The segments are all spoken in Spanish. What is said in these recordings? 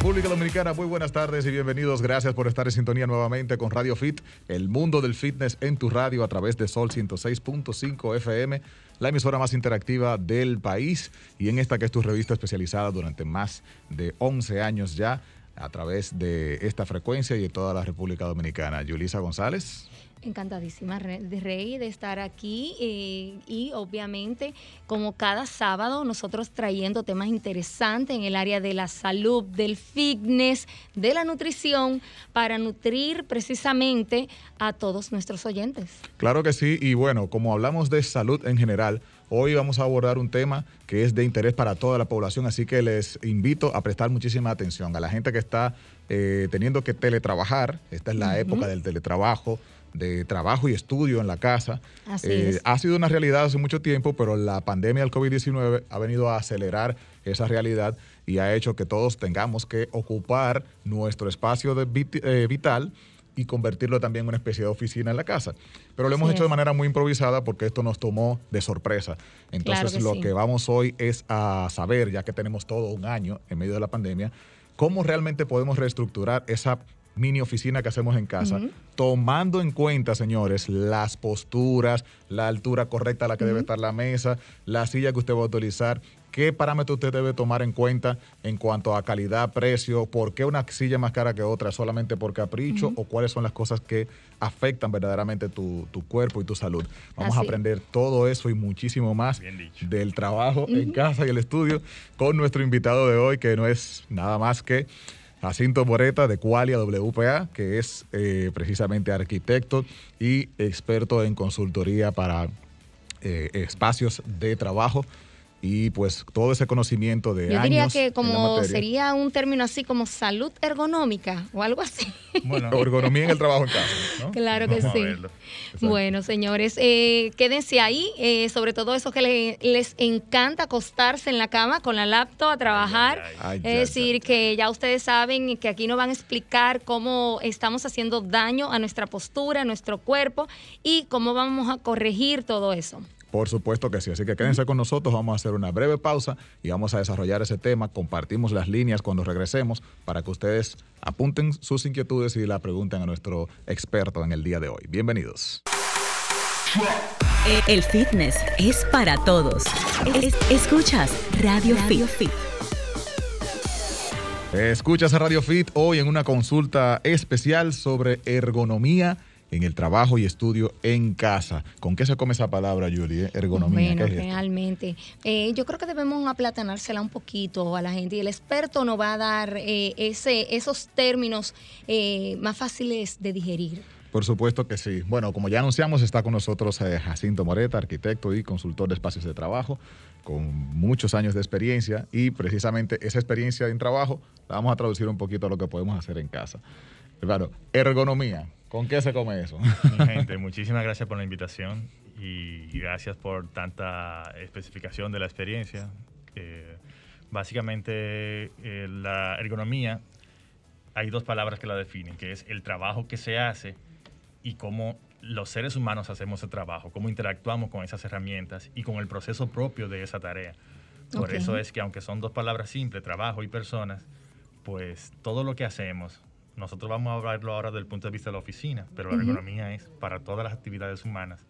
República Dominicana, muy buenas tardes y bienvenidos. Gracias por estar en sintonía nuevamente con Radio Fit, el mundo del fitness en tu radio a través de Sol 106.5 FM, la emisora más interactiva del país y en esta que es tu revista especializada durante más de 11 años ya a través de esta frecuencia y de toda la República Dominicana. Yulisa González. Encantadísima de Rey de estar aquí eh, y obviamente como cada sábado nosotros trayendo temas interesantes en el área de la salud, del fitness, de la nutrición para nutrir precisamente a todos nuestros oyentes. Claro que sí y bueno, como hablamos de salud en general, Hoy vamos a abordar un tema que es de interés para toda la población, así que les invito a prestar muchísima atención a la gente que está eh, teniendo que teletrabajar. Esta es la época del teletrabajo de trabajo y estudio en la casa. Eh, ha sido una realidad hace mucho tiempo, pero la pandemia del COVID-19 ha venido a acelerar esa realidad y ha hecho que todos tengamos que ocupar nuestro espacio de eh, vital y convertirlo también en una especie de oficina en la casa. Pero lo hemos hecho de manera muy improvisada porque esto nos tomó de sorpresa. Entonces lo que vamos hoy es a saber, ya que tenemos todo un año en medio de la pandemia, cómo realmente podemos reestructurar esa mini oficina que hacemos en casa, tomando en cuenta, señores, las posturas, la altura correcta a la que debe estar la mesa, la silla que usted va a utilizar, qué parámetros usted debe tomar en cuenta en cuanto a calidad, precio, por qué una silla más cara que otra solamente por capricho o cuáles son las cosas que afectan verdaderamente tu, cuerpo y tu salud. Vamos a aprender todo eso y muchísimo más del trabajo en casa y el estudio con nuestro invitado de hoy, que no es nada más que Jacinto Moreta de Qualia WPA, que es eh, precisamente arquitecto y experto en consultoría para eh, espacios de trabajo y pues todo ese conocimiento de Yo diría que como sería un término así como salud ergonómica o algo así. Bueno, ergonomía en el trabajo en casa. Claro que sí. Bueno, señores, eh, quédense ahí, eh, sobre todo eso que les encanta acostarse en la cama con la laptop a trabajar. es decir, que ya ustedes saben que aquí nos van a explicar cómo estamos haciendo daño a nuestra postura, a nuestro cuerpo y cómo vamos a corregir todo eso. Por supuesto que sí. Así que quédense con nosotros. Vamos a hacer una breve pausa y vamos a desarrollar ese tema. Compartimos las líneas cuando regresemos para que ustedes apunten sus inquietudes y la pregunten a nuestro experto en el día de hoy. Bienvenidos. El fitness es para todos. escuchas Radio, Radio Fit. Escuchas a Radio Fit hoy en una consulta especial sobre ergonomía en el trabajo y estudio en casa. ¿Con qué se come esa palabra, Julie? Ergonomía. Bueno, realmente. Eh, yo creo que debemos aplatanársela un poquito a la gente y el experto nos va a dar eh, ese, esos términos eh, más fáciles de digerir. Por supuesto que sí. Bueno, como ya anunciamos, está con nosotros Jacinto Moreta, arquitecto y consultor de espacios de trabajo, con muchos años de experiencia y precisamente esa experiencia en trabajo la vamos a traducir un poquito a lo que podemos hacer en casa. Claro, ergonomía. ¿Con qué se come eso? Mi gente, muchísimas gracias por la invitación y gracias por tanta especificación de la experiencia. Eh, básicamente, eh, la ergonomía, hay dos palabras que la definen, que es el trabajo que se hace y cómo los seres humanos hacemos el trabajo, cómo interactuamos con esas herramientas y con el proceso propio de esa tarea. Por eso es que aunque son dos palabras simples, trabajo y personas, pues todo lo que hacemos nosotros vamos a hablarlo ahora desde el punto de vista de la oficina, pero la ergonomía es para todas las actividades humanas.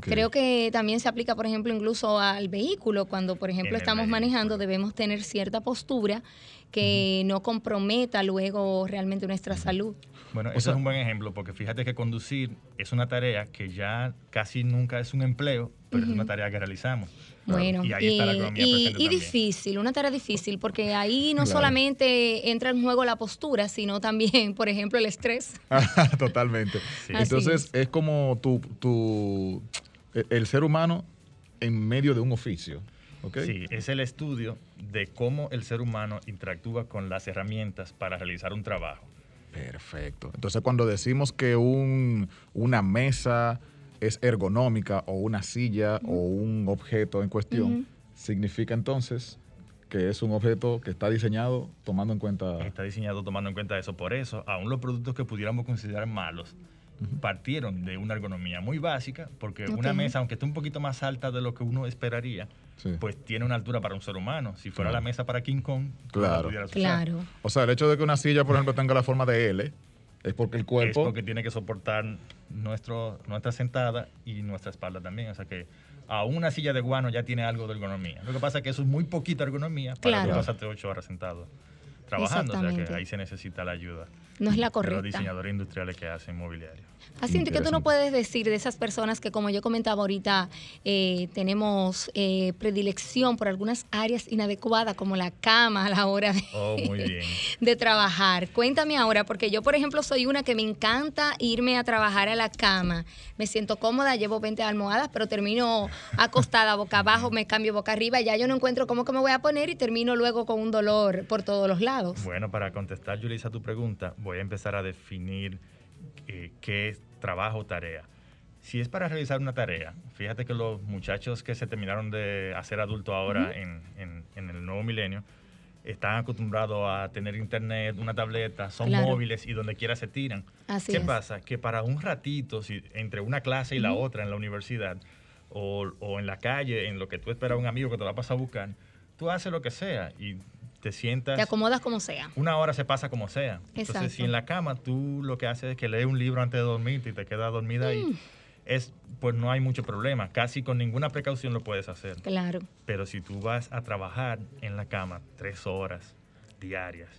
Creo que también se aplica, por ejemplo, incluso al vehículo. Cuando, por ejemplo, estamos manejando, debemos tener cierta postura que no comprometa luego realmente nuestra salud. Bueno, eso es un buen ejemplo, porque fíjate que conducir es una tarea que ya casi nunca es un empleo, pero es una tarea que realizamos. Bueno, y, ahí está la economía y, difícil, una tarea difícil, porque ahí no solamente entra en juego la postura, sino también, por ejemplo, el estrés. Totalmente. Entonces, es. como tu, tu, e, el ser humano en medio de un oficio. Sí, es el estudio de cómo el ser humano interactúa con las herramientas para realizar un trabajo. Perfecto. Entonces, cuando decimos que un, una mesa es ergonómica o una silla o un objeto en cuestión, significa entonces que es un objeto que está diseñado tomando en cuenta... Está diseñado tomando en cuenta eso. Por eso, aún los productos que pudiéramos considerar malos, partieron de una ergonomía muy básica, porque una mesa, aunque esté un poquito más alta de lo que uno esperaría, pues tiene una altura para un ser humano. Si fuera la mesa para King Kong, claro. claro. O sea, el hecho de que una silla, por ejemplo, tenga la forma de L, es porque el cuerpo... Es porque tiene que soportar nuestro, nuestra sentada y nuestra espalda también. O sea que a una silla de guano ya tiene algo de ergonomía. Lo que pasa es que eso es muy poquita ergonomía para claro. pasarte ocho horas sentado trabajando. O sea que ahí se necesita la ayuda. No es la correcta. De los diseñadores industriales que hacen mobiliario. Así que tú no puedes decir de esas personas que, como yo comentaba ahorita, eh, tenemos eh, predilección por algunas áreas inadecuadas, como la cama a la hora de, oh, de trabajar. Cuéntame ahora, porque yo, por ejemplo, soy una que me encanta irme a trabajar a la cama. Me siento cómoda, llevo 20 almohadas, pero termino acostada boca abajo, me cambio boca arriba, ya yo no encuentro cómo que me voy a poner y termino luego con un dolor por todos los lados. Bueno, para contestar, Julissa, tu pregunta, voy a empezar a definir eh, qué es trabajo o tarea. Si es para realizar una tarea, fíjate que los muchachos que se terminaron de hacer adultos ahora en, el nuevo milenio, están acostumbrados a tener internet, una tableta, son móviles y donde quiera se tiran. ¿Qué pasa? Que para un ratito, si, entre una clase y la otra en la universidad, o, o, en la calle, en lo que tú esperas a un amigo que te va a pasar a buscar, tú haces lo que sea y te sientas. Te acomodas como sea. Una hora se pasa como sea. Entonces, si en la cama tú lo que haces es que lees un libro antes de dormir y te quedas dormida ahí, mm. es, pues no hay mucho problema. Casi con ninguna precaución lo puedes hacer. Claro. Pero si tú vas a trabajar en la cama tres horas diarias,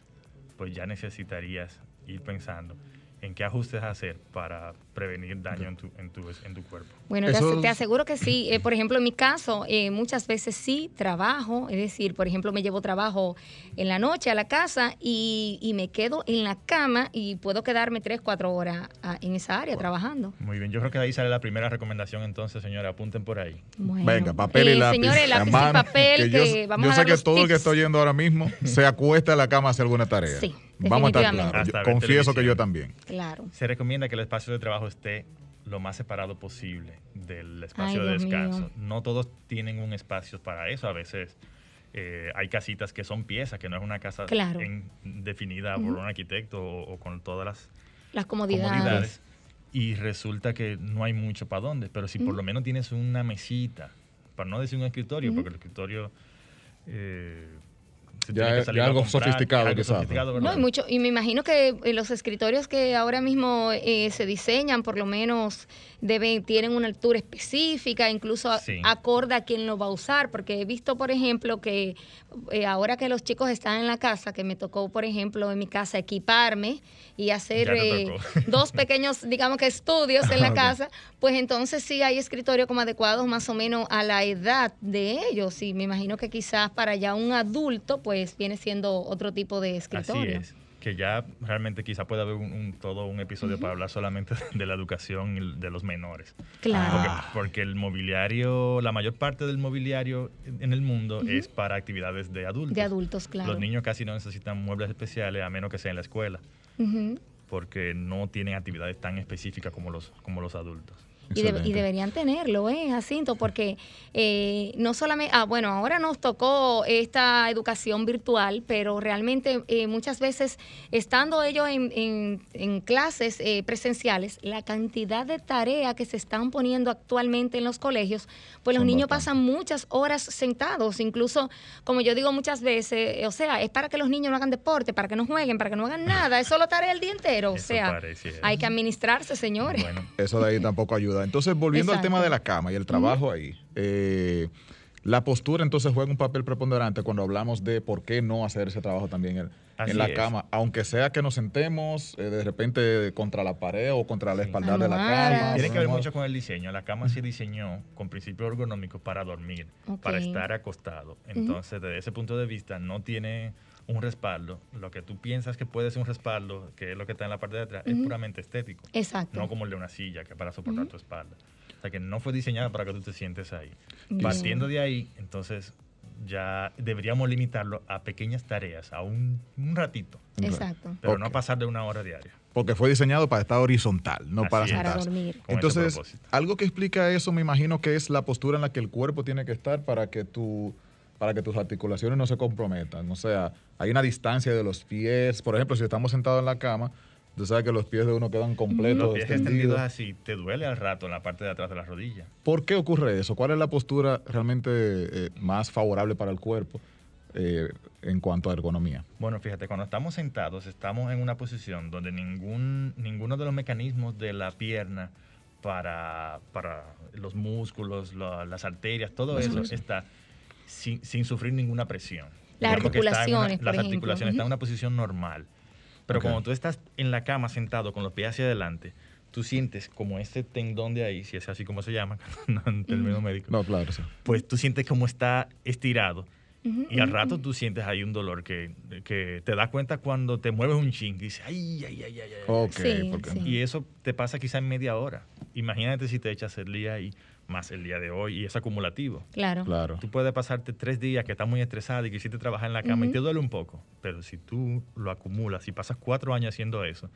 pues ya necesitarías ir pensando en qué ajustes hacer para prevenir daño en tu, en tu, en tu cuerpo. Bueno, te, aseguro que sí. Eh, por ejemplo, en mi caso, eh, muchas veces sí trabajo, es decir, por ejemplo, me llevo trabajo en la noche a la casa y, y me quedo en la cama y puedo quedarme tres, cuatro horas ah, en esa área trabajando. Muy bien, yo creo que ahí sale la primera recomendación entonces, señora, apunten por ahí. Venga, papel y eh, lápiz. Señores, lápiz y papel, que, yo, yo sé que todo el que está oyendo ahora mismo se acuesta en la cama a hacer alguna tarea. Sí. Vamos a estar claros. confieso que yo también. Claro. Se recomienda que el espacio de trabajo esté lo más separado posible del espacio de descanso. No todos tienen un espacio para eso. A veces eh, hay casitas que son piezas, que no es una casa definida por un arquitecto o, con todas las, las comodidades. Y resulta que no hay mucho para dónde. Pero si por lo menos tienes una mesita, para no decir un escritorio, porque el escritorio... Eh, ya, algo sofisticado, no, y mucho, y me imagino que los escritorios que ahora mismo eh, se diseñan, por lo menos deben, tienen una altura específica, incluso acorda a quién lo va a usar, porque he visto, por ejemplo, que eh, ahora que los chicos están en la casa, que me tocó, por ejemplo, en mi casa equiparme y hacer dos pequeños, digamos que estudios en la casa, pues entonces sí hay escritorios como adecuados más o menos a la edad de ellos, y me imagino que quizás para ya un adulto, pues pues, viene siendo otro tipo de escritorio. Así es que ya realmente quizá pueda haber un, todo un episodio para hablar solamente de la educación de los menores. Claro. Porque, el mobiliario, la mayor parte del mobiliario en el mundo es para actividades de adultos. De adultos, claro. Los niños casi no necesitan muebles especiales a menos que sea en la escuela. Porque no tienen actividades tan específicas como los, como los adultos. Y, deberían tenerlo, ¿eh, Jacinto? Porque eh, no solamente, ah, bueno, ahora nos tocó esta educación virtual, pero realmente eh, muchas veces, estando ellos en, en, clases eh, presenciales, la cantidad de tarea que se están poniendo actualmente en los colegios, pues los niños pasan muchas horas sentados, incluso, como yo digo muchas veces, o sea, es para que los niños no hagan deporte, para que no jueguen, para que no hagan nada, es solo tarea el día entero, o sea, hay que administrarse, señores. Bueno, eso de ahí tampoco ayuda. Entonces, volviendo al tema de la cama y el trabajo ahí, eh, la postura entonces juega un papel preponderante cuando hablamos de por qué no hacer ese trabajo también en, la cama, aunque sea que nos sentemos eh, de repente contra la pared o contra la espalda de la cama. Tiene que ver mucho con el diseño. La cama se diseñó con principios ergonómicos para dormir, para estar acostado. Entonces, desde ese punto de vista, no tiene un respaldo, lo que tú piensas que puede ser un respaldo, que es lo que está en la parte de atrás, es puramente estético. Exacto. No como el de una silla, que es para soportar tu espalda. O sea, que no fue diseñada para que tú te sientes ahí. Partiendo de ahí, entonces ya deberíamos limitarlo a pequeñas tareas, a un, ratito. Exacto. Pero no pasar de una hora diaria. Porque fue diseñado para estar horizontal, no para sentarse. Para dormir. Entonces, algo que explica eso, me imagino que es la postura en la que el cuerpo tiene que estar para que tu para que tus articulaciones no se comprometan. O sea, hay una distancia de los pies. Por ejemplo, si estamos sentados en la cama, Tú sabes que los pies de uno quedan completos. Los pies extendidos así, te duele al rato en la parte de atrás de la rodilla. ¿Por qué ocurre eso? ¿Cuál es la postura realmente eh, más favorable para el cuerpo eh, en cuanto a ergonomía? Bueno, fíjate, cuando estamos sentados, estamos en una posición donde ningún, ninguno de los mecanismos de la pierna para, para los músculos, las arterias, todo eso está sin, sin, sufrir ninguna presión. Las articulaciones, Las articulaciones están en una posición normal. Pero cuando tú estás en la cama sentado con los pies hacia adelante, tú sientes como ese tendón de ahí, si es así como se llama, en términos médicos. No, claro, sí. Pues tú sientes como está estirado. y al rato tú sientes ahí un dolor que, que, te das cuenta cuando te mueves un ching y dices, ay, ay, ay, ay, ay. Okay, Y eso te pasa quizá en media hora. Imagínate si te echas el día ahí más el día de hoy y es acumulativo. Claro. claro. Tú puedes pasarte tres días que estás muy estresada y quisiste trabajar en la cama y te duele un poco, pero si tú lo acumulas, si pasas cuatro años haciendo eso,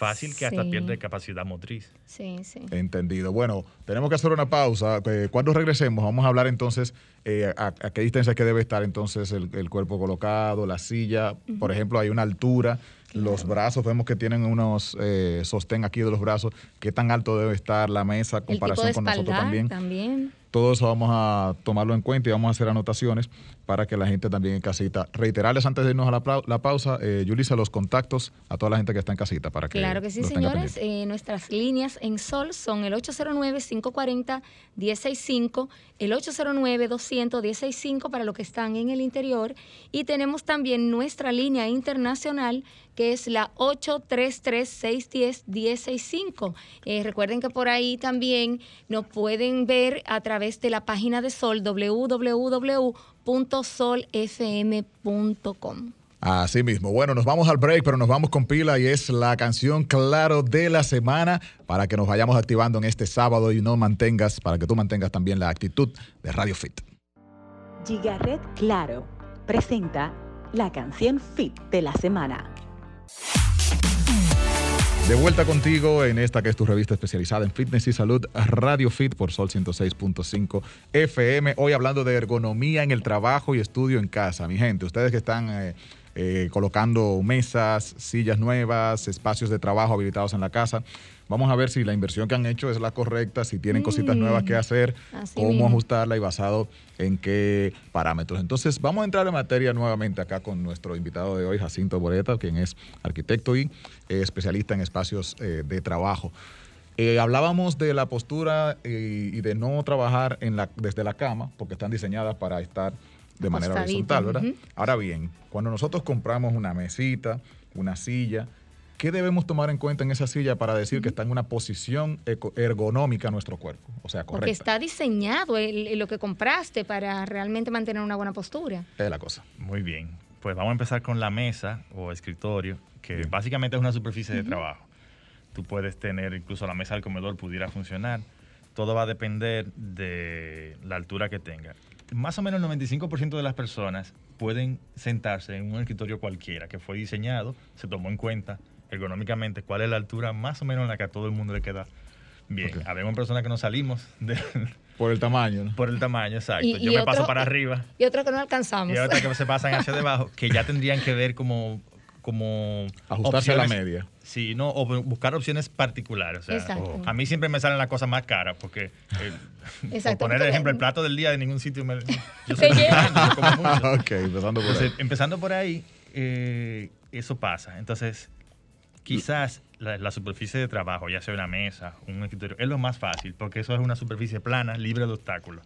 fácil que hasta pierde capacidad motriz. Sí, sí. Entendido. Bueno, tenemos que hacer una pausa. Eh, cuando regresemos, vamos a hablar entonces eh, a, qué distancia que debe estar entonces el, cuerpo colocado, la silla. Por ejemplo, hay una altura los brazos, vemos que tienen unos eh, sostén aquí de los brazos. ¿Qué tan alto debe estar la mesa comparación con nosotros también? también? Todo eso vamos a tomarlo en cuenta y vamos a hacer anotaciones para que la gente también en casita. Reiterarles antes de irnos a la, pausa, eh, Yulisa, los contactos a toda la gente que está en casita para que. Claro que sí, señores. Eh, nuestras líneas en Sol son el 809-540-165, el 809-200-165 para los que están en el interior. Y tenemos también nuestra línea internacional que es la 833-610-165. Eh, recuerden que por ahí también nos pueden ver a través de la página de Sol, www.solfm.com. Así mismo. Bueno, nos vamos al break, pero nos vamos con pila y es la canción Claro de la semana para que nos vayamos activando en este sábado y no mantengas, para que tú mantengas también la actitud de Radio Fit. Gigaret Claro presenta la canción Fit de la semana. De vuelta contigo en esta que es tu revista especializada en fitness y salud, Radio Fit por Sol 106.5 FM. Hoy hablando de ergonomía en el trabajo y estudio en casa. Mi gente, ustedes que están eh, eh, colocando mesas, sillas nuevas, espacios de trabajo habilitados en la casa. Vamos a ver si la inversión que han hecho es la correcta, si tienen cositas nuevas que hacer, cómo ajustarla y basado en qué parámetros. Entonces, vamos a entrar en materia nuevamente acá con nuestro invitado de hoy, Jacinto Boreta, quien es arquitecto y eh, especialista en espacios eh, de trabajo. Eh, hablábamos de la postura y de no trabajar en la, desde la cama, porque están diseñadas para estar de manera horizontal, ¿verdad? Ahora bien, cuando nosotros compramos una mesita, una silla, ¿Qué debemos tomar en cuenta en esa silla para decir que está en una posición ergonómica nuestro cuerpo? O sea, correcta. Porque está diseñado lo que compraste para realmente mantener una buena postura. Es la cosa. Muy bien. Pues vamos a empezar con la mesa o escritorio, que básicamente es una superficie de trabajo. Tú puedes tener, incluso la mesa del comedor pudiera funcionar. Todo va a depender de la altura que tenga. Más o menos el 95% de las personas pueden sentarse en un escritorio cualquiera que fue diseñado, se tomó en cuenta ergonómicamente cuál es la altura más o menos en la que a todo el mundo le queda bien. Habemos personas que no salimos por el tamaño. Por el tamaño, exacto. Yo me paso para arriba. Y otros que no alcanzamos. Y otros que se pasan hacia debajo, que ya tendrían que ver como como ajustarse a la media. Sí, no, o buscar opciones particulares. O sea, a mí siempre me salen las cosas más caras porque, eh, por poner el ejemplo, el plato del día de ningún sitio me, yo soy como mucho. empezando por ahí. Empezando por ahí, eh, eso pasa. Entonces, Quizás la, superficie de trabajo, ya sea una mesa, un escritorio, es lo más fácil, porque eso es una superficie plana, libre de obstáculos.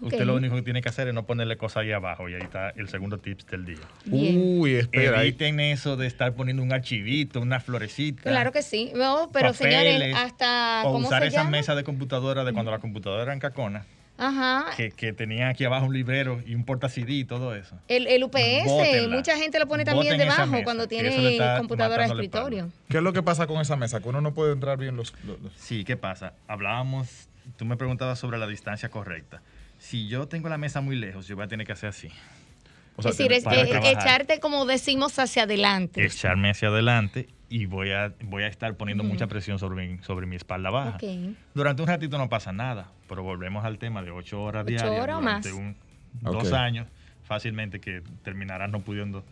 Usted lo único que tiene que hacer es no ponerle cosas ahí abajo, y ahí está el segundo tips del día. Uy, espera. Eviten eso de estar poniendo un archivito, una florecita. Claro que sí. No, pero señores, hasta. O usar esa mesa de computadora de cuando la computadora era en cacona Ajá. Que, tenía aquí abajo un librero y un porta CD y todo eso. El, UPS, mucha gente lo pone también debajo cuando tiene computadora de escritorio. ¿Qué es lo que pasa con esa mesa? Que uno no puede entrar bien los, Sí, ¿qué pasa? Hablábamos, tú me preguntabas sobre la distancia correcta. Si yo tengo la mesa muy lejos, yo voy a tener que hacer así. es decir, es, echarte como decimos hacia adelante. Echarme hacia adelante y voy a, voy a estar poniendo mucha presión sobre mi, sobre mi espalda baja. Durante un ratito no pasa nada, pero volvemos al tema de ocho horas diarias durante Un, dos años, fácilmente que terminarás no pudiendo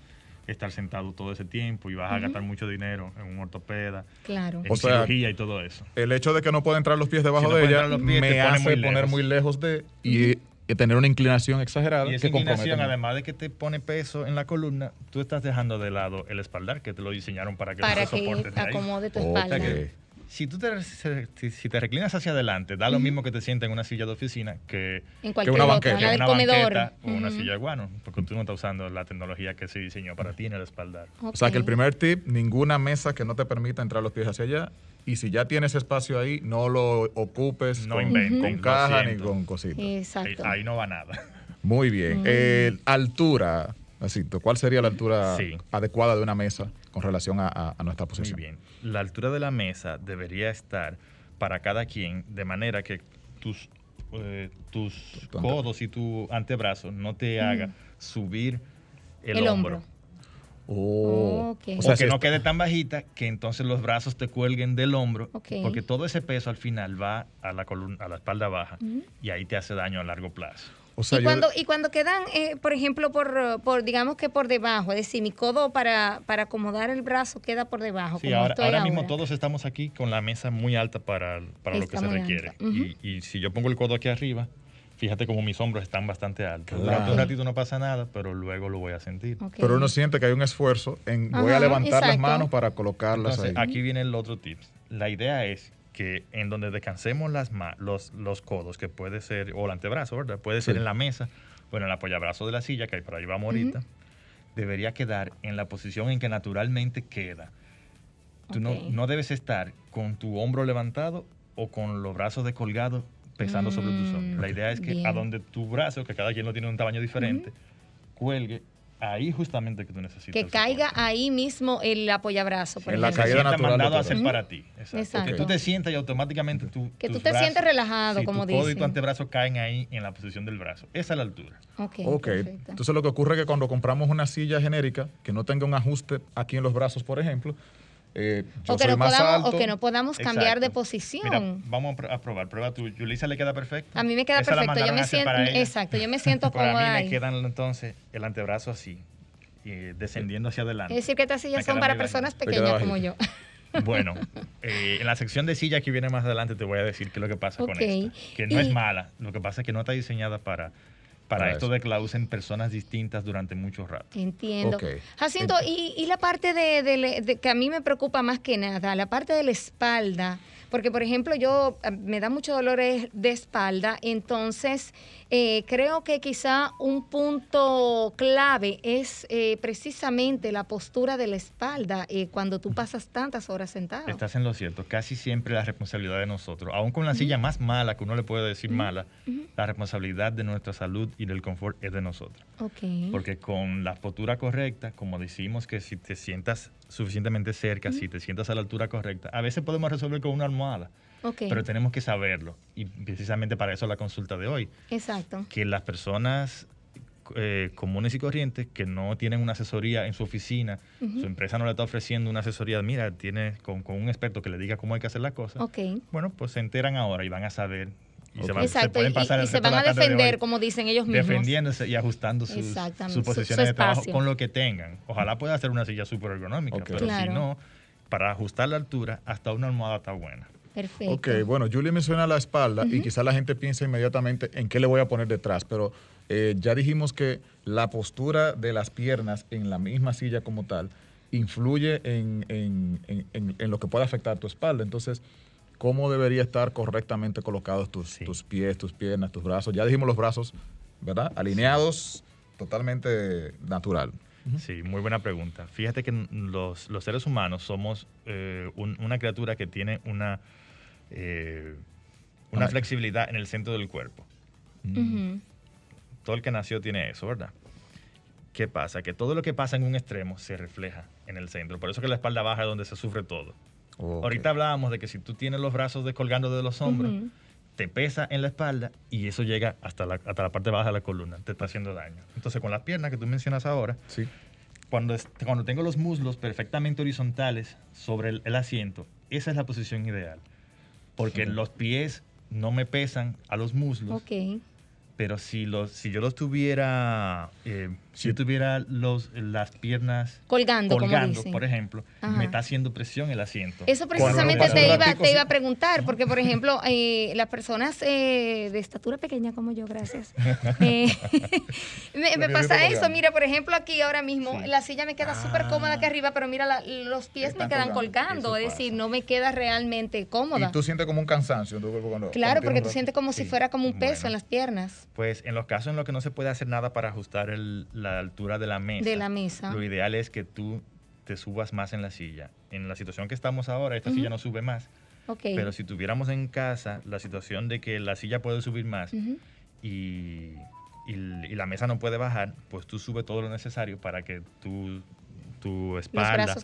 estar sentado todo ese tiempo y vas a gastar mucho dinero en un ortopeda, claro. en cirugía y todo eso. El hecho de que no pueda entrar los pies debajo de ella me hace poner muy lejos de y, tener una inclinación exagerada. Y esa inclinación, además de que te pone peso en la columna, tú estás dejando de lado el espaldar que te lo diseñaron para que para que acomode tu espalda si tú te, si te reclinas hacia adelante, da lo mismo que te sienta en una silla de oficina que, en una banqueta, una banqueta o una silla de guano, porque tú no estás usando la tecnología que se diseñó para ti en el espaldar. O sea que el primer tip, ninguna mesa que no te permita entrar los pies hacia allá. Y si ya tienes espacio ahí, no lo ocupes con, con caja ni con cositas. Exacto. Ahí, no va nada. Muy bien. Eh, altura, ¿cuál sería la altura adecuada de una mesa con relación a, nuestra posición? Muy bien. La altura de la mesa debería estar para cada quien de manera que tus, eh, tus codos y tu antebrazo no te haga subir el, hombro. Oh. O sea, que no quede tan bajita que entonces los brazos te cuelguen del hombro, porque todo ese peso al final va a la columna, a la espalda baja y ahí te hace daño a largo plazo y, cuando, y cuando quedan, eh, por ejemplo, por, por, digamos que por debajo, es decir, mi codo para, para acomodar el brazo queda por debajo. Sí, ahora, mismo todos estamos aquí con la mesa muy alta para, para lo que se requiere. y, y, si yo pongo el codo aquí arriba, fíjate como mis hombros están bastante altos. Durante un ratito no pasa nada, pero luego lo voy a sentir. Pero uno siente que hay un esfuerzo en voy a levantar las manos para colocarlas ahí. Aquí viene el otro tip. La idea es que en donde descansemos las los, los codos, que puede ser, o el antebrazo, ¿verdad? Puede ser en la mesa o en el apoyabrazo de la silla, que ahí por ahí vamos ahorita, debería quedar en la posición en que naturalmente queda. Tú no, no, debes estar con tu hombro levantado o con los brazos descolgados pesando sobre tus hombros. La idea es que a donde tu brazo, que cada quien lo tiene un tamaño diferente, cuelgue ahí justamente que tú necesitas. Que caiga ahí mismo el apoyabrazo. Por en la caída natural. mandado a hacer para ti. Exacto. Que tú te sientas y automáticamente tú. Que tú te sientes relajado, como dices. Tu codo y tu antebrazo caen ahí en la posición del brazo. Esa es la altura. Ok. okay. Entonces lo que ocurre es que cuando compramos una silla genérica que no tenga un ajuste aquí en los brazos, por ejemplo, eh, o, que no podamos, o, que no podamos, cambiar de posición. vamos a probar. Prueba tú. ¿Yulisa le queda perfecto? A mí me queda perfecto. Yo me siento, exacto, yo me siento cómoda. a mí me quedan entonces el antebrazo así, descendiendo hacia adelante. Es decir, que estas sillas son para personas pequeñas como yo. Bueno, eh, en la sección de silla que viene más adelante te voy a decir qué es lo que pasa con esta. Que no es mala, lo que pasa es que no está diseñada para para, esto de que la usen personas distintas durante mucho rato. Entiendo. Jacinto, y, la parte de, que a mí me preocupa más que nada, la parte de la espalda, porque por ejemplo yo eh, me da mucho dolor de espalda, entonces eh, creo que quizá un punto clave es eh, precisamente la postura de la espalda eh, cuando tú pasas tantas horas sentado. Estás en lo cierto. Casi siempre la responsabilidad de nosotros, aún con la silla más mala, que uno le puede decir mala, la responsabilidad de nuestra salud y del confort es de nosotros. Porque con la postura correcta, como decimos que si te sientas suficientemente cerca, si te sientas a la altura correcta, a veces podemos resolver con una almohada. Pero tenemos que saberlo. Y precisamente para eso la consulta de hoy. Exacto. Que las personas eh, comunes y corrientes que no tienen una asesoría en su oficina, su empresa no le está ofreciendo una asesoría, mira, tiene con, un experto que le diga cómo hay que hacer las cosas. Bueno, pues se enteran ahora y van a saber y se, van, se, pueden pasar y, se van a defender, como dicen ellos mismos. Defendiéndose y ajustando sus, posiciones de trabajo con lo que tengan. Ojalá pueda hacer una silla súper ergonómica, pero si no, para ajustar la altura, hasta una almohada está buena. Perfecto. Ok, bueno, Julie menciona la espalda y quizá la gente piensa inmediatamente en qué le voy a poner detrás, pero eh, ya dijimos que la postura de las piernas en la misma silla como tal influye en, lo que puede afectar tu espalda. Entonces, ¿cómo debería estar correctamente colocados tus, tus pies, tus piernas, tus brazos? Ya dijimos los brazos, ¿verdad? Alineados, totalmente natural. Sí, muy buena pregunta. Fíjate que los, seres humanos somos eh, una criatura que tiene una eh, una flexibilidad en el centro del cuerpo. Todo el que nació tiene eso, ¿verdad? ¿Qué pasa? Que todo lo que pasa en un extremo se refleja en el centro. Por eso que la espalda baja es donde se sufre todo. Ahorita hablábamos de que si tú tienes los brazos descolgando de los hombros, te pesa en la espalda y eso llega hasta la, hasta la parte baja de la columna, te está haciendo daño. Entonces con las piernas que tú mencionas ahora, sí. cuando, cuando tengo los muslos perfectamente horizontales sobre el asiento, esa es la posición ideal porque los pies no me pesan a los muslos. Ok. Pero si, los, si yo los tuviera eh, Si yo tuviera los, las piernas colgando, colgando por ejemplo, me está haciendo presión el asiento. Eso precisamente te iba, te iba a preguntar, porque por ejemplo, eh, las personas eh, de estatura pequeña como yo, gracias, eh, me, pasa eso. Mira, por ejemplo, aquí ahora mismo la silla me queda súper cómoda aquí ah. arriba, pero mira, los pies me quedan colgando, es decir, no me queda realmente cómoda. Y tú sientes como un cansancio en tu cuerpo cuando... Claro, porque tú sientes como si fuera como un peso en las piernas. Pues en los casos en los que no se puede hacer nada para ajustar el, la altura de la mesa. De la mesa. Lo ideal es que tú te subas más en la silla. En la situación que estamos ahora, esta silla no sube más. Pero si tuviéramos en casa la situación de que la silla puede subir más y, la mesa no puede bajar, pues tú subes todo lo necesario para que tú tu espalda,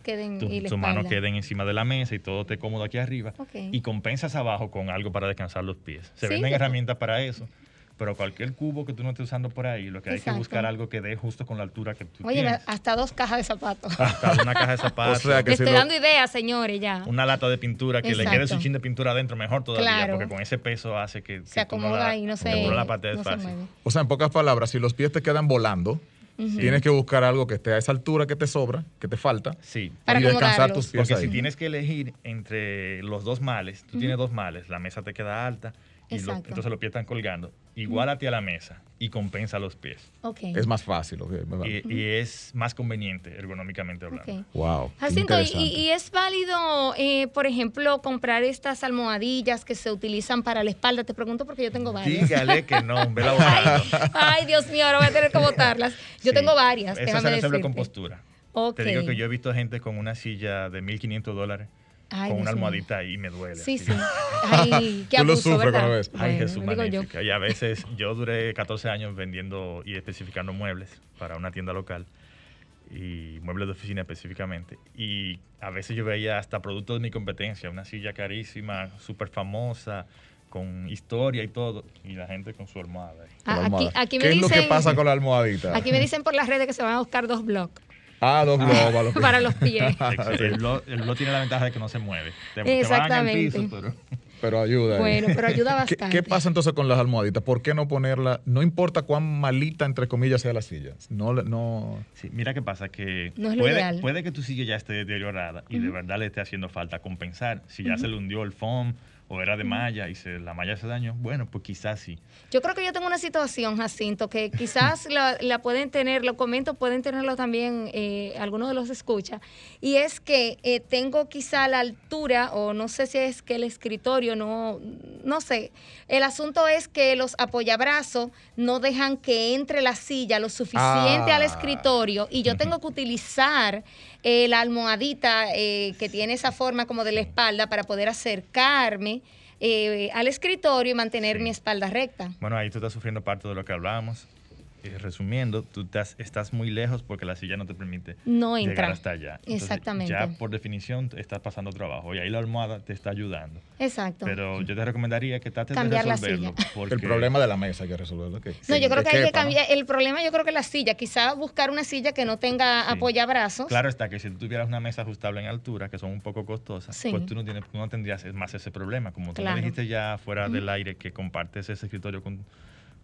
tu, mano queden encima de la mesa y todo esté cómodo aquí arriba. Y compensas abajo con algo para descansar los pies. Se venden herramientas para eso pero cualquier cubo que tú no estés usando por ahí, lo que hay que buscar algo que dé justo con la altura que tú Oye, hasta dos cajas de zapatos. Hasta una caja de zapatos. o estoy dando ideas, señores, ya. Una lata de pintura que le quede su chin de pintura adentro, mejor todavía, porque con ese peso hace que se acomoda y no se, la parte no fácil. O sea, en pocas palabras, si los pies te quedan volando, Tienes que buscar algo que esté a esa altura que te sobra, que te falta. Sí. Para y descansar tus pies. Porque si tienes que elegir entre los dos males, tú tienes dos males, la mesa te queda alta y entonces los pies están colgando igual a ti a la mesa y compensa los pies. Es más fácil. y, es más conveniente ergonómicamente hablando. Wow. Jacinto, y, es válido, eh, por ejemplo, comprar estas almohadillas que se utilizan para la espalda? Te pregunto porque yo tengo varias. Dígale que no, ay, ay, Dios mío, ahora voy a tener que botarlas. Yo tengo varias. Esa se con postura. Te digo que yo he visto gente con una silla de 1.500 dólares con una almohadita y me duele. Sí, sí. Ay, qué abuso, Tú lo sufres vez. Ay, Jesús magnífica. Y a veces yo duré 14 años vendiendo y especificando muebles para una tienda local y muebles de oficina específicamente. Y a veces yo veía hasta productos de mi competencia, una silla carísima, súper famosa, con historia y todo, y la gente con su almohada. Ah, aquí, aquí me ¿Qué dicen, es lo que pasa con la almohadita? Aquí me dicen por las redes que se van a buscar dos blogs. Ah, dos globos para los pies. el, blog, tiene la ventaja de que no se mueve. Exactamente. pero... ayuda. Bueno, pero ayuda bastante. ¿Qué, pasa entonces con las almohaditas? ¿Por qué no ponerla? No importa cuán malita, entre comillas, sea la silla. No, no... Sí, mira qué pasa, que no es puede, puede, que tu silla ya esté deteriorada y de verdad le esté haciendo falta compensar. Si ya se le hundió el foam o era de malla y se, la malla se dañó, bueno, pues quizás sí. Yo creo que yo tengo una situación, Jacinto, que quizás la, pueden tener, lo comento, pueden tenerlo también eh, algunos de los escucha, y es que eh, tengo quizá la altura, o no sé si es que el escritorio, no, no sé, el asunto es que los apoyabrazos no dejan que entre la silla lo suficiente al ah. escritorio, y yo tengo que utilizar eh, la almohadita eh, que tiene esa forma como de la espalda para poder acercarme eh, al escritorio y mantener mi espalda recta. Bueno, ahí tú estás sufriendo parte de lo que hablábamos. Eh, resumiendo, tú estás muy lejos porque la silla no te permite no llegar hasta allá. Exactamente. Ya por definición estás pasando trabajo y ahí la almohada te está ayudando. Exacto. Pero yo te recomendaría que trates de resolverlo. El problema de la mesa hay que resolverlo. no, yo creo que hay que cambiar. El problema yo creo que la silla. Quizá buscar una silla que no tenga sí. apoyabrazos. Claro está que si tú tuvieras una mesa ajustable en altura, que son un poco costosas, pues tú no, tienes, no tendrías más ese problema. Como tú me dijiste ya fuera del aire que compartes ese escritorio con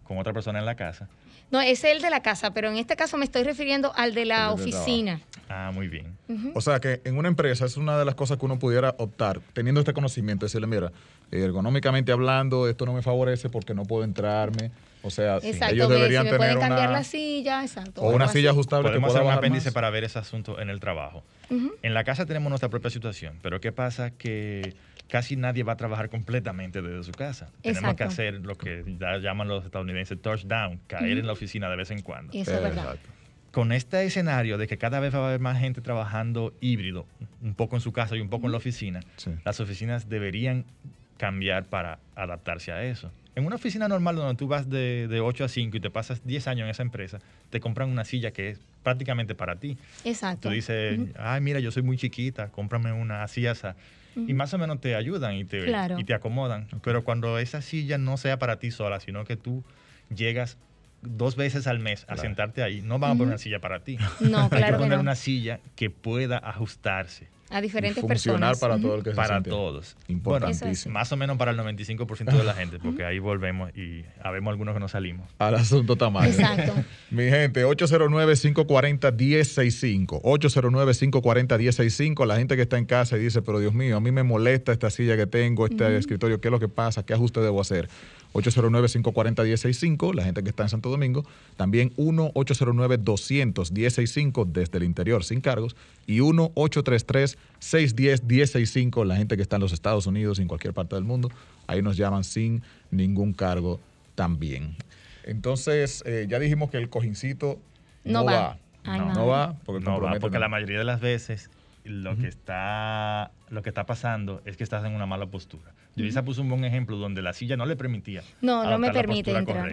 con otra persona en la casa. No, es el de la casa, pero en este caso me estoy refiriendo al de la oficina. ah, muy bien. O sea que en una empresa es una de las cosas que uno pudiera optar, teniendo este conocimiento, decirle, mira, ergonómicamente hablando, esto no me favorece porque no puedo entrarme. O sea, ellos deberían tener pueden cambiar la silla, exacto. O una silla ajustable Podemos hacer un apéndice para ver ese asunto en el trabajo. En la casa tenemos nuestra propia situación, pero ¿qué pasa? Que casi nadie va a trabajar completamente desde su casa. Tenemos que hacer lo que ya llaman los estadounidenses touchdown, caer en la oficina de vez en cuando. Eso es verdad. Con este escenario de que cada vez va a haber más gente trabajando híbrido, un poco en su casa y un poco en la oficina, las oficinas deberían cambiar para adaptarse a eso. En una oficina normal donde tú vas de, de 8 a 5 y te pasas 10 años en esa empresa, te compran una silla que es prácticamente para ti. Exacto. Tú dices, ay, mira, yo soy muy chiquita, cómprame una así, esa y más o menos te ayudan y te, y te acomodan. Pero cuando esa silla no sea para ti sola, sino que tú llegas dos veces al mes a sentarte ahí, no van a poner una silla para ti. No, Hay que poner una silla que pueda ajustarse. A diferentes funcionar personas. para todo el que Para se todos. Importantísimo. Más o menos para el 95% de la gente, porque ahí volvemos y habemos algunos que no salimos. Al asunto tamaño. Exacto. Mi gente, 809-540-1065. 809-540-1065. La gente que está en casa y dice, pero Dios mío, a mí me molesta esta silla que tengo, este escritorio, ¿qué es lo que pasa? ¿Qué ajuste debo hacer? 809-540-1065. La gente que está en Santo Domingo. También 1-809-200-1065 desde el interior sin cargos. Y 1-833-610-1065. La gente que está en los Estados Unidos y en cualquier parte del mundo. Ahí nos llaman sin ningún cargo también. Entonces, eh, ya dijimos que el cojincito no, No va. va. Ay, no, va porque, No va, compromete- porque la mayoría de las veces lo que está lo que está pasando es que estás en una mala postura. Yulisa puso un buen ejemplo donde la silla no le permitía. No, no me permite entrar.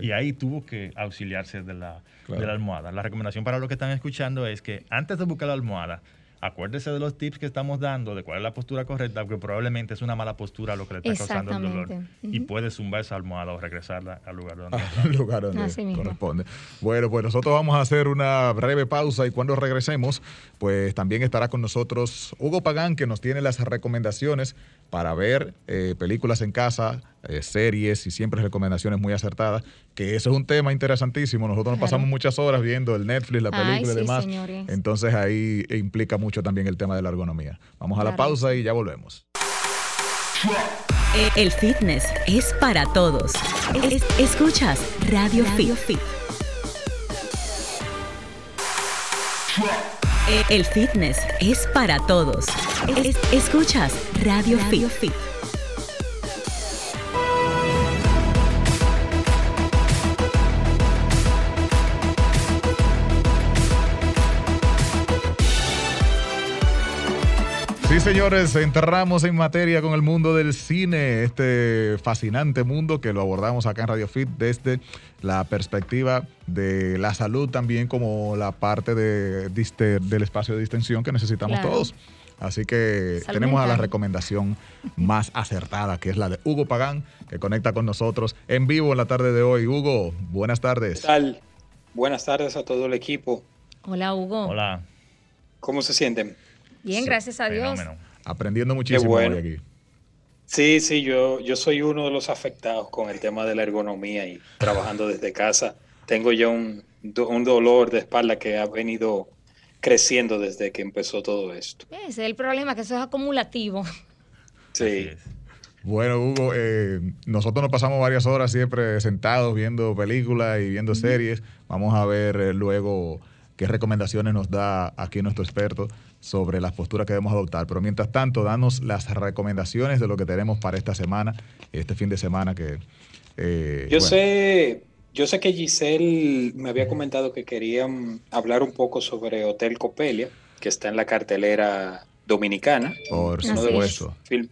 Y ahí tuvo que auxiliarse de la, Claro. de la almohada. La recomendación para los que están escuchando es que antes de buscar la almohada, acuérdese de los tips que estamos dando, de cuál es la postura correcta, porque probablemente es una mala postura lo que le está causando el dolor. Y puede zumbar esa almohada o regresarla al lugar donde al lugar donde Así mismo. corresponde. Bueno, pues nosotros vamos a hacer una breve pausa y cuando regresemos, pues también estará con nosotros Hugo Pagán, que nos tiene las recomendaciones para ver eh, películas en casa, eh, series y siempre recomendaciones muy acertadas, que eso es un tema interesantísimo. Nosotros nos pasamos muchas horas viendo el Netflix, la Ay, película y demás. señores. Entonces ahí implica mucho también el tema de la ergonomía. Vamos a la pausa y ya volvemos. El fitness es para todos. Es- escuchas Radio, Fit. El fitness es para todos. Es- escuchas Radio, Fit. Sí, señores, enterramos en materia con el mundo del cine, este fascinante mundo que lo abordamos acá en Radio Fit desde la perspectiva de la salud también como la parte de, del espacio de distensión que necesitamos Claro. todos. Así que Salud tenemos a la recomendación más acertada, que es la de Hugo Pagán, que conecta con nosotros en vivo en la tarde de hoy. Hugo, buenas ¿Qué tardes. tal? Buenas tardes a todo el equipo. Hola, Hugo. Hola. ¿Cómo se sienten? Bien, gracias a Dios. Fenómeno. Aprendiendo muchísimo bueno. hoy aquí. Sí, sí, yo, yo soy uno de los afectados con el tema de la ergonomía y trabajando desde casa. Tengo ya un, un dolor de espalda que ha venido creciendo desde que empezó todo esto. Ese es el problema, que eso es acumulativo. Sí. Bueno, Hugo, eh, nosotros nos pasamos varias horas siempre sentados viendo películas y viendo series. Vamos a ver eh, luego qué recomendaciones nos da aquí nuestro experto sobre las posturas que debemos adoptar. Pero mientras tanto, danos las recomendaciones de lo que tenemos para esta semana, este fin de semana que... eh, yo bueno, sé, yo sé que Giselle me había comentado que querían hablar un poco sobre Hotel Copelia, que está en la cartelera dominicana. Por de supuesto. de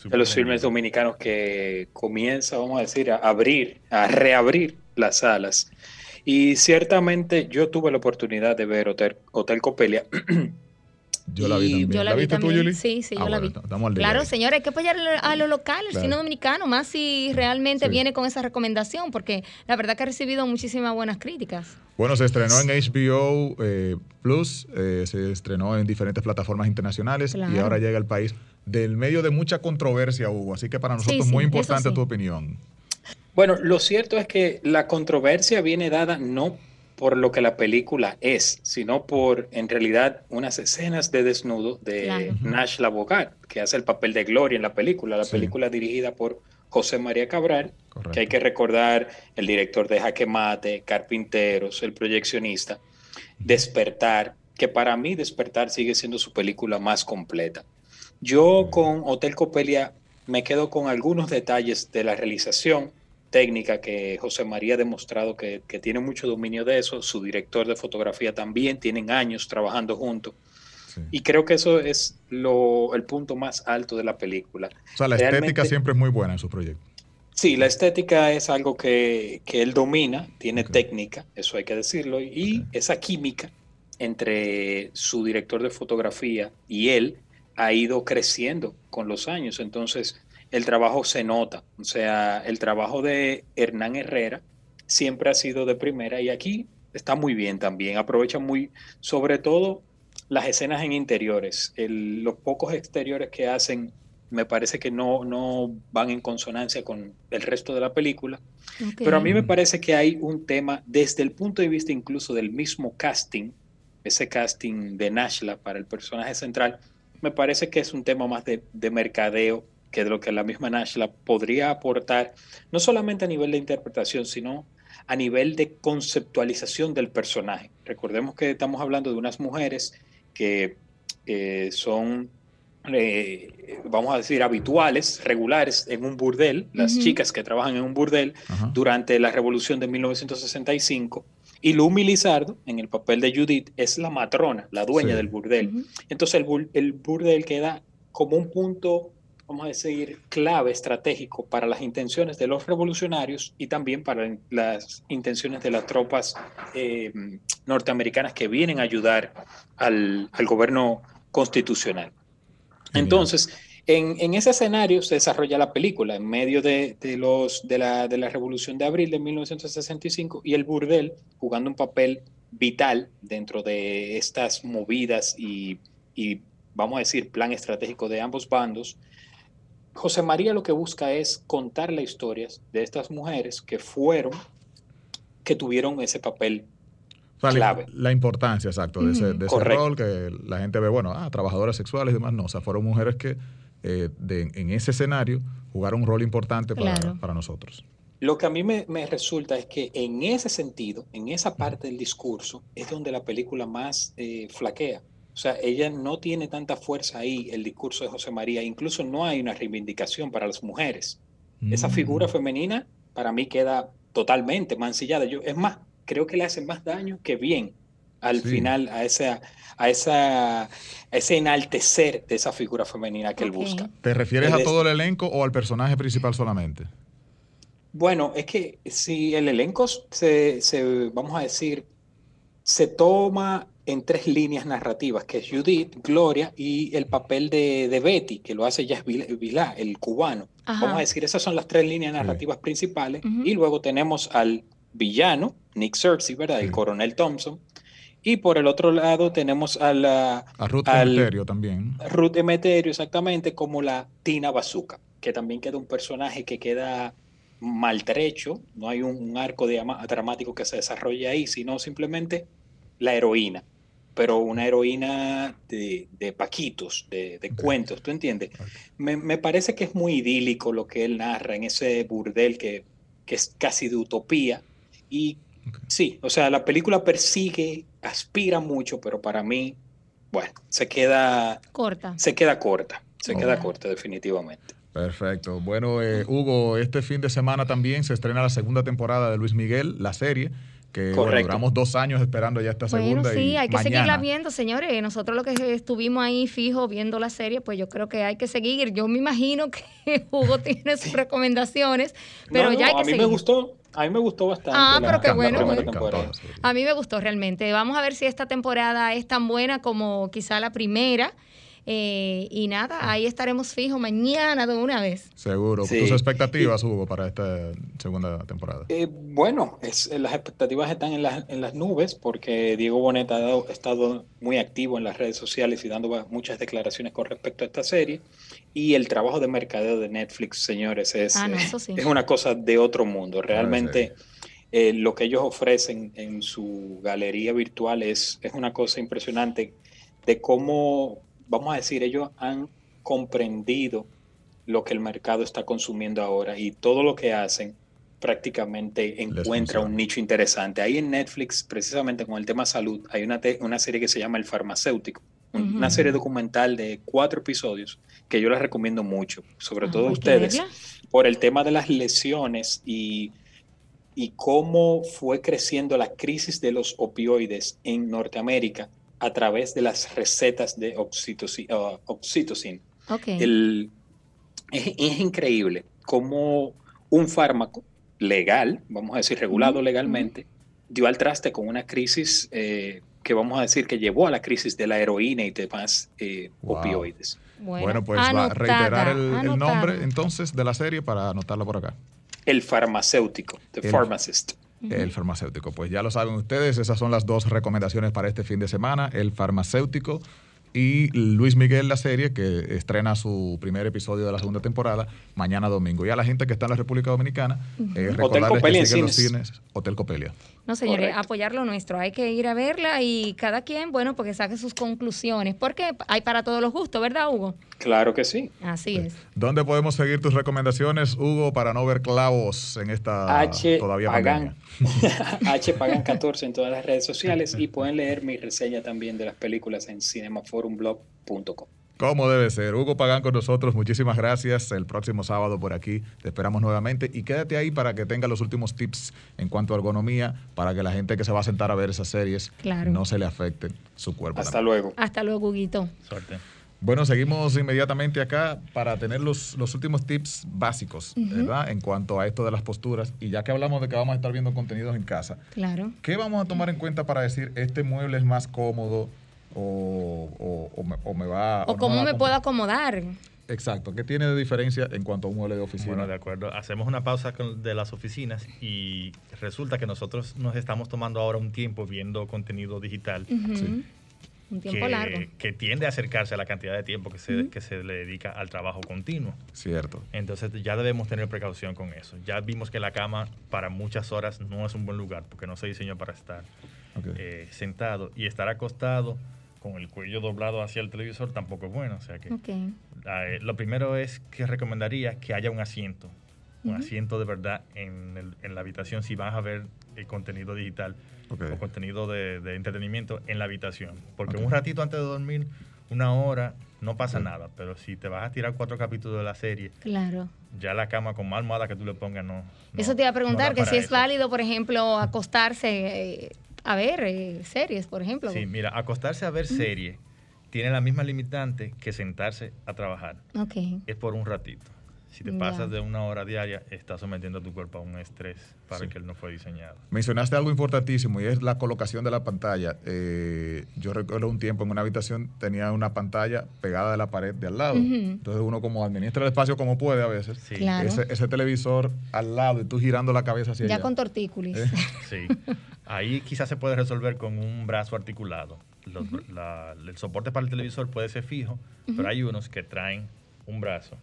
súper los filmes dominicanos que comienza, vamos a decir, a abrir, a reabrir las salas. Y ciertamente yo tuve la oportunidad de ver Hotel, Hotel Copelia. Yo la vi también. Yo la, vi viste tú, también. Yuli? Sí, sí, yo Ah, la bueno, vi. estamos al día Claro, ahí. señores, hay que apoyar a lo local, el Claro. cine dominicano, más si realmente Sí. viene con esa recomendación, porque la verdad que ha recibido muchísimas buenas críticas. Bueno, se estrenó en HBO eh, Plus, eh, se estrenó en diferentes plataformas internacionales y ahora llega al país del medio de mucha controversia, Hugo. Así que para Sí, nosotros sí, muy importante sí. tu opinión. Bueno, lo cierto es que la controversia viene dada no por lo que la película es, sino por, en realidad, unas escenas de desnudo de Claro. Nash Labogat, que hace el papel de Gloria en la película. La Sí. película dirigida por José María Cabral, Correcto. que hay que recordar el director de Jaque Mate, Carpinteros, el proyeccionista, Despertar, que para mí Despertar sigue siendo su película más completa. Yo con Hotel Copelia me quedo con algunos detalles de la realización técnica que José María ha demostrado que, que tiene mucho dominio de eso, su director de fotografía también, tienen años trabajando juntos. Sí. Y creo que eso es lo, el punto más alto de la película. O sea, la realmente- estética siempre es muy buena en su proyecto. Sí, la estética es algo que, que él domina, tiene técnica, eso hay que decirlo, y esa química entre su director de fotografía y él ha ido creciendo con los años, entonces el trabajo se nota, o sea, el trabajo de Hernán Herrera siempre ha sido de primera y aquí está muy bien también, aprovecha muy, sobre todo las escenas en interiores. los pocos exteriores que hacen me parece que no, no van en consonancia con el resto de la película. Pero a mí me parece que hay un tema desde el punto de vista incluso del mismo casting, ese casting de Nashla para el personaje central, me parece que es un tema más de, de mercadeo que de lo que la misma Nashla podría aportar, no solamente a nivel de interpretación, sino a nivel de conceptualización del personaje. Recordemos que estamos hablando de unas mujeres que eh, son, eh, vamos a decir, habituales, regulares en un burdel, las chicas que trabajan en un burdel durante la revolución de 1965. Y Lumi Lizardo, en el papel de Judith, es la matrona, la dueña del burdel. Entonces el, el burdel queda como un punto vamos a decir, clave estratégico para las intenciones de los revolucionarios y también para las intenciones de las tropas eh, norteamericanas que vienen a ayudar al, gobierno constitucional. Entonces, en, ese escenario se desarrolla la película, en medio de, los, de, la, Revolución de Abril de 1965 y el burdel jugando un papel vital dentro de estas movidas y, y vamos a decir, plan estratégico de ambos bandos, José María lo que busca es contar las historias de estas mujeres que fueron, que tuvieron ese papel clave. La, importancia, exacto, de ese, rol que la gente ve, bueno, ah, trabajadoras sexuales y demás, no, o sea, fueron mujeres que eh, en ese escenario jugaron un rol importante para, nosotros. Lo que a mí me, resulta es que en ese sentido, en esa parte del discurso, es donde la película más eh, flaquea. O sea, ella no tiene tanta fuerza ahí, el discurso de José María. Incluso no hay una reivindicación para las mujeres. Esa mm. figura femenina para mí queda totalmente mancillada. Yo, es más, creo que le hace más daño que bien al final a, esa, a, esa, ese enaltecer de esa figura femenina que él busca. ¿Te refieres a todo el elenco o al personaje principal solamente? Bueno, es que si el elenco se, se vamos a decir, se toma en tres líneas narrativas, que es Judith, Gloria y el papel de, Betty, que lo hace Jazz Vilá, el cubano. Vamos a decir, esas son las tres líneas narrativas principales. Y luego tenemos al villano, Nick Cersei, ¿verdad? El coronel Thompson. Y por el otro lado tenemos a la... A Ruth Emeterio también. Ruth Emeterio, exactamente, como la Tina Bazooka, que también queda un personaje que queda maltrecho, no hay un, arco dramático que se desarrolle ahí, sino simplemente la heroína pero una heroína de, paquitos, de, cuentos, ¿tú entiendes? Me, parece que es muy idílico lo que él narra en ese burdel que, es casi de utopía. Y sí, o sea, la película persigue, aspira mucho, pero para mí, bueno, se queda corta. Se queda corta, se queda corta definitivamente. Perfecto. Bueno, eh, Hugo, este fin de semana también se estrena la segunda temporada de Luis Miguel, la serie que duramos dos años esperando ya esta bueno, segunda. Sí, hay que seguirla viendo, señores. Nosotros lo que estuvimos ahí fijos viendo la serie, pues yo creo que hay que seguir. Yo me imagino que Hugo tiene sus recomendaciones, pero ya hay que a mí Me gustó, a mí me gustó bastante. Ah, pero qué bueno. A mí me gustó realmente. Vamos a ver si esta temporada es tan buena como quizá la primera. Eh, y nada, ahí estaremos fijos mañana de una vez. Seguro. ¿Tus expectativas, Hugo, para esta segunda temporada? Eh, bueno, es, las expectativas están en, en, las nubes porque Diego Bonet ha, estado muy activo en las redes sociales y dando muchas declaraciones con respecto a esta serie. Y el trabajo de mercadeo de Netflix, señores, es, ah, es una cosa de otro mundo. Realmente... Eh, lo que ellos ofrecen en su galería virtual es, es una cosa impresionante de cómo vamos a decir, ellos han comprendido lo que el mercado está consumiendo ahora y todo lo que hacen prácticamente encuentra un nicho interesante. Ahí en Netflix, precisamente con el tema salud, hay una, una serie que se llama El Farmacéutico, una serie documental de cuatro episodios que yo les recomiendo mucho, sobre ah, todo a ustedes, por el tema de las lesiones y, y cómo fue creciendo la crisis de los opioides en Norteamérica a través de las recetas de oxitocina. Uh, es, increíble cómo un fármaco legal, vamos a decir regulado legalmente, dio al traste con una crisis eh, que vamos a decir que llevó a la crisis de la heroína y demás eh, opioides. Bueno, pues va a reiterar el, nombre entonces de la serie para anotarlo por acá. El farmacéutico, The Pharmacist. El farmacéutico. Pues ya lo saben ustedes, esas son las dos recomendaciones para este fin de semana, el farmacéutico y Luis Miguel la serie que estrena su primer episodio de la segunda temporada mañana domingo. Y a la gente que está en la República Dominicana, eh, recordarles que siguen los cines Hotel Copelia. No, señores, apoyar lo nuestro. Hay que ir a verla y cada quien, bueno, porque saque sus conclusiones. Porque hay para todos los gustos, ¿verdad, Hugo? Claro que sí. Así es. ¿Dónde podemos seguir tus recomendaciones, Hugo, para no ver clavos en esta H todavía Pagan. H Pagan 14 en todas las redes sociales y pueden leer mi reseña también de las películas en cinemaforumblog.com. Como debe ser. Hugo Pagán con nosotros, muchísimas gracias. El próximo sábado por aquí te esperamos nuevamente y quédate ahí para que tenga los últimos tips en cuanto a ergonomía, para que la gente que se va a sentar a ver esas series no se le afecte su cuerpo. Hasta luego. Hasta luego, Huguito. Suerte. Bueno, seguimos inmediatamente acá para tener los, los últimos tips básicos, ¿verdad? En cuanto a esto de las posturas. Y ya que hablamos de que vamos a estar viendo contenidos en casa, claro. ¿qué vamos a tomar en cuenta para decir este mueble es más cómodo? O, o, me, va... O, cómo me, puedo acomodar. Exacto. ¿Qué tiene de diferencia en cuanto a un mueble de oficina? Bueno, de acuerdo. Hacemos una pausa de las oficinas y resulta que nosotros nos estamos tomando ahora un tiempo viendo contenido digital. Un tiempo largo. Que tiende a acercarse a la cantidad de tiempo que se, que se le dedica al trabajo continuo. Cierto. Entonces ya debemos tener precaución con eso. Ya vimos que la cama para muchas horas no es un buen lugar porque no se diseñó para estar eh, sentado y estar acostado con el cuello doblado hacia el televisor tampoco es bueno. O sea que eh, lo primero es que recomendaría que haya un asiento, un asiento de verdad en, la habitación si vas a ver el contenido digital o contenido de, entretenimiento en la habitación. Porque un ratito antes de dormir, una hora, no pasa nada. Pero si te vas a tirar cuatro capítulos de la serie, claro. ya la cama con más almohada que tú le pongas no. eso te iba a preguntar, que si es válido, por ejemplo, acostarse. Eh, a ver eh, series, por ejemplo. Sí, mira, acostarse a ver serie tiene la misma limitante que sentarse a trabajar. Ok. Es por un ratito. Si te pasas de una hora diaria, estás sometiendo a tu cuerpo a un estrés para el que él no fue diseñado. Mencionaste algo importantísimo y es la colocación de la pantalla. Eh, yo recuerdo un tiempo en una habitación tenía una pantalla pegada de la pared de al lado. Entonces uno como administra el espacio como puede a veces. Ese, televisor al lado y tú girando la cabeza hacia Ya con tortícolis. ¿Eh? Sí. Ahí quizás se puede resolver con un brazo articulado. el soporte para el televisor puede ser fijo, pero hay unos que traen un brazo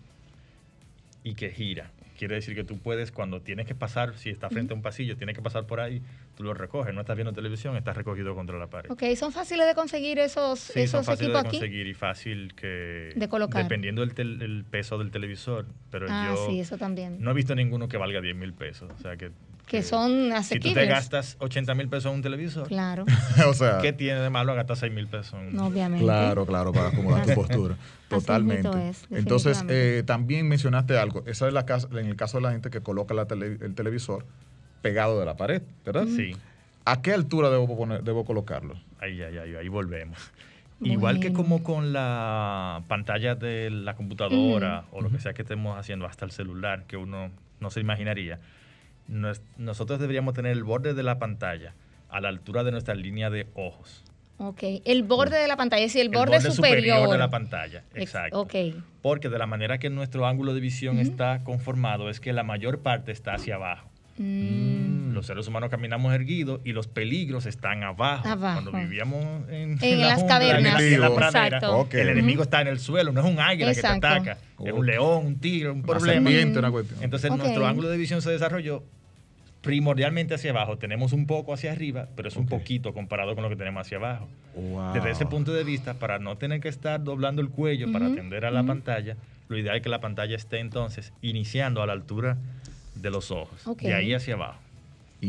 y que gira. Quiere decir que tú puedes, cuando tienes que pasar, si está frente a un pasillo, tienes que pasar por ahí, tú lo recoges. No estás viendo televisión, estás recogido contra la pared. Ok, ¿son fáciles de conseguir esos, sí, esos son fáciles de conseguir y fácil que... De colocar. Dependiendo del peso del televisor. Pero ah, yo sí, eso también. no he visto ninguno que valga 10 mil pesos. O sea, que que son asequibles. Si tú te gastas 80 mil pesos en un televisor, claro. o sea, ¿qué tiene de malo gastar 6 mil pesos? En... obviamente. Claro, claro, para acomodar tu postura. Totalmente. Entonces, eh, también mencionaste algo. Esa es la casa, en el caso de la gente que coloca el televisor pegado de la pared, ¿verdad? Sí. ¿A qué altura debo, poner, debo colocarlo? Ahí, ahí, ahí, ahí volvemos. Igual que como con la pantalla de la computadora o lo que sea que estemos haciendo, hasta el celular, que uno no se imaginaría nosotros deberíamos tener el borde de la pantalla a la altura de nuestra línea de ojos. Ok, el borde de la pantalla, es decir, el, borde, superior. de la pantalla, exacto. Ok. Porque de la manera que nuestro ángulo de visión está conformado es que la mayor parte está hacia abajo. Mm. Los seres humanos caminamos erguidos y los peligros están abajo. Cuando vivíamos en, las cavernas, en la, pradera, el enemigo está en el suelo, no es un águila que te ataca, es un león, un tigre, un problema. Entonces nuestro ángulo de visión se desarrolló primordialmente hacia abajo. Tenemos un poco hacia arriba, pero es un poquito comparado con lo que tenemos hacia abajo. Desde ese punto de vista, para no tener que estar doblando el cuello para atender a la pantalla, lo ideal es que la pantalla esté entonces iniciando a la altura de los ojos, de ahí hacia abajo.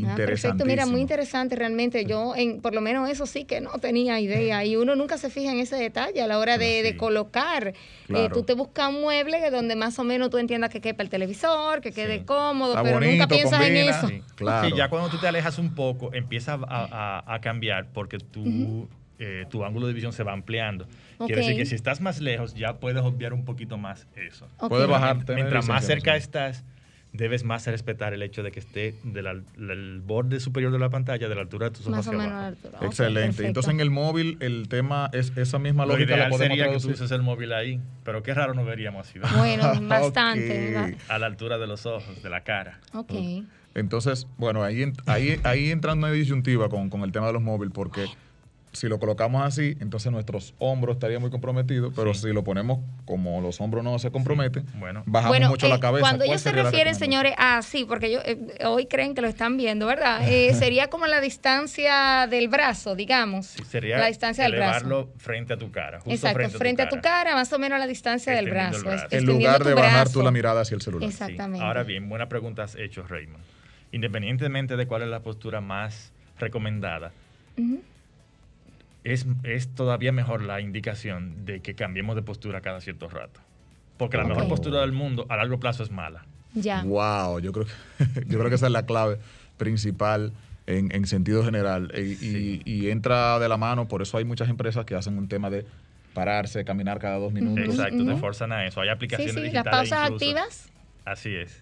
Ah, perfecto, mira, muy interesante realmente. Yo, en, por lo menos eso sí que no tenía idea. Y uno nunca se fija en ese detalle a la hora de, colocar. Eh, tú te buscas un mueble donde más o menos tú entiendas que quepa el televisor, que quede cómodo, pero nunca piensas en eso. claro. ya cuando tú te alejas un poco, empieza a, cambiar porque tú, eh, tu ángulo de visión se va ampliando. Quiere decir que si estás más lejos, ya puedes obviar un poquito más eso. Puedes bajarte. Mientras más cerca estás, debes más respetar el hecho de que esté del borde superior de la pantalla de la altura de tus ojos hacia abajo. Excelente. Entonces en el móvil el tema es esa misma lógica la podemos sería que tú uses el móvil ahí, pero qué raro no veríamos así. Bueno, bastante. A la altura de los ojos, de la cara. Ok. Entonces, bueno, ahí, ahí, ahí entra una disyuntiva con, con el tema de los móviles, porque si lo colocamos así, entonces nuestros hombros estarían muy comprometidos, pero si lo ponemos como los hombros no se comprometen, bueno. bajamos mucho la eh, cabeza. Cuando ellos se refieren, señores, a sí, porque yo, eh, hoy creen que lo están viendo, ¿verdad? Eh, sería como la distancia del brazo, digamos. sería la distancia del brazo. frente a tu cara. Exacto, frente, a, tu, cara, más o menos la distancia del brazo. En lugar de bajar tú la mirada hacia el celular. Exactamente. Ahora bien, buena pregunta has hecho, Raymond. Independientemente de cuál es la postura más recomendada, es, todavía mejor la indicación de que cambiemos de postura cada cierto rato. Porque la mejor postura del mundo a largo plazo es mala. Ya. Wow, yo creo que, yo creo que esa es la clave principal en, sentido general. Y, entra de la mano, por eso hay muchas empresas que hacen un tema de pararse, caminar cada dos minutos. Exacto, te forzan a eso. Hay aplicaciones sí, sí, Las pausas activas. Así es.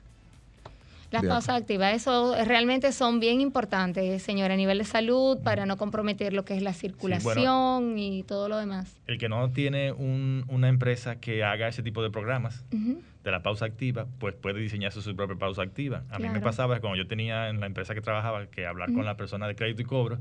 Las pausas activas, eso realmente son bien importantes, señora, a nivel de salud, para no comprometer lo que es la circulación y todo lo demás. El que no tiene una empresa que haga ese tipo de programas de la pausa activa, pues puede diseñar su propia pausa activa. A mí me pasaba cuando yo tenía en la empresa que trabajaba que hablar con la persona de crédito y cobro,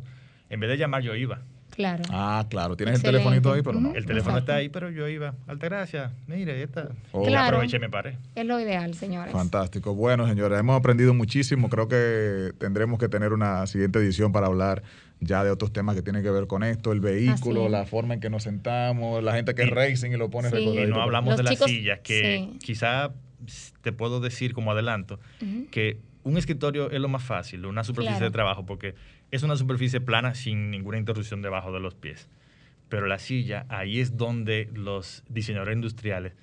en vez de llamar yo iba. Claro. Ah, claro. Tienes el telefonito ahí, pero no. El teléfono está ahí, pero yo iba. Altagracia, mire, esta. Oh. Claro. aproveché y me paré. Es lo ideal, señores. Fantástico. Bueno, señores, hemos aprendido muchísimo. Creo que tendremos que tener una siguiente edición para hablar ya de otros temas que tienen que ver con esto, el vehículo, la forma en que nos sentamos, la gente que es racing y lo pone sí. Y no hablamos de las sillas, que quizá te puedo decir como adelanto, que un escritorio es lo más fácil, una superficie de trabajo, porque es una superficie plana sin ninguna interrupción debajo de los pies. Pero la silla, ahí es donde los diseñadores industriales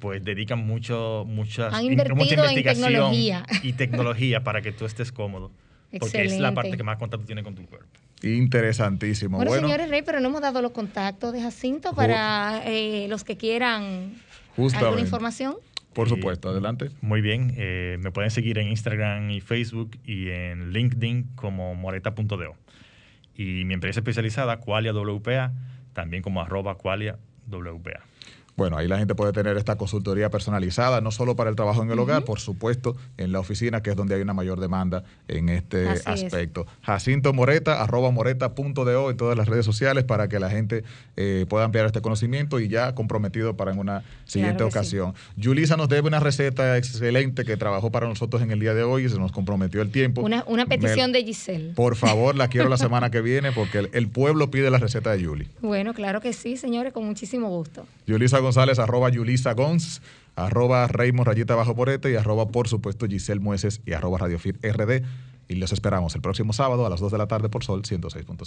pues dedican mucho, muchas, mucha investigación y tecnología para que tú estés cómodo. Porque es la parte que más contacto tiene con tu cuerpo. Interesantísimo. Bueno, señores Rey, pero no hemos dado los contactos de Jacinto para eh, los que quieran alguna información. Por supuesto, adelante. Muy bien, eh, me pueden seguir en Instagram y Facebook y en LinkedIn como moreta.do. Y mi empresa especializada, Qualia WPA, también como arroba Qualia WPA. Bueno, ahí la gente puede tener esta consultoría personalizada, no solo para el trabajo en el hogar, por supuesto, en la oficina, que es donde hay una mayor demanda en este aspecto. Jacinto Moreta, arroba moreta.do en todas las redes sociales para que la gente eh, pueda ampliar este conocimiento y ya comprometido para en una siguiente ocasión. Yulisa nos debe una receta excelente que trabajó para nosotros en el día de hoy y se nos comprometió el tiempo. Una, petición de Giselle. Por favor, la quiero la semana que viene porque el, pueblo pide la receta de Yuli. Bueno, claro que sí, señores, con muchísimo gusto. Yulisa González, arroba Yulisa Gons, arroba Raymond Rayita Bajo Porete y arroba, por supuesto, Giselle Mueces y arroba RD. Y los esperamos el próximo sábado a las 2 de la tarde por Sol 106.5.